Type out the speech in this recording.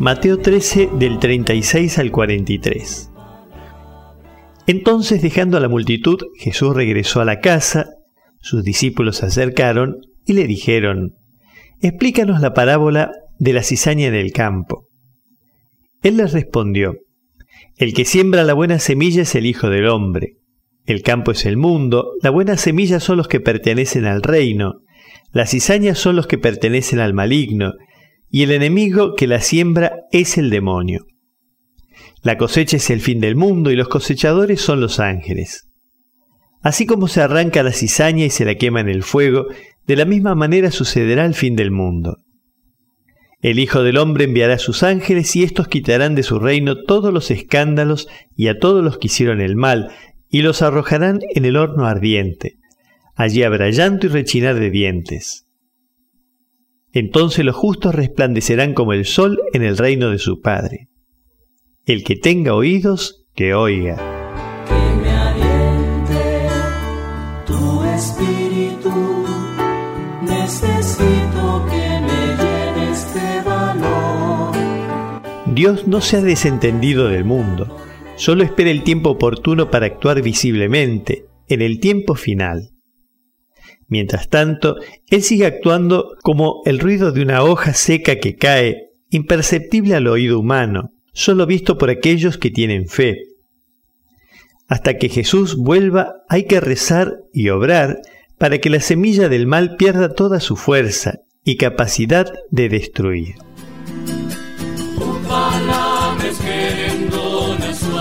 Mateo 13 del 36 al 43. Entonces dejando a la multitud, Jesús regresó a la casa, sus discípulos se acercaron y le dijeron, Explícanos la parábola de la cizaña en el campo. Él les respondió, El que siembra la buena semilla es el Hijo del Hombre. El campo es el mundo, la buena semilla son los que pertenecen al reino, las cizañas son los que pertenecen al maligno, y el enemigo que la siembra es el demonio. La cosecha es el fin del mundo y los cosechadores son los ángeles. Así como se arranca la cizaña y se la quema en el fuego, de la misma manera sucederá el fin del mundo. El Hijo del Hombre enviará a sus ángeles y éstos quitarán de su reino todos los escándalos y a todos los que hicieron el mal, y los arrojarán en el horno ardiente. Allí habrá llanto y rechinar de dientes. Entonces los justos resplandecerán como el sol en el reino de su Padre. El que tenga oídos, que oiga. Que me aliente tu espíritu, necesito que me llenes de valor. Dios no se ha desentendido del mundo, solo espera el tiempo oportuno para actuar visiblemente, en el tiempo final. Mientras tanto, Él sigue actuando como el ruido de una hoja seca que cae, imperceptible al oído humano, solo visto por aquellos que tienen fe. Hasta que Jesús vuelva hay que rezar y obrar para que la semilla del mal pierda toda su fuerza y capacidad de destruir.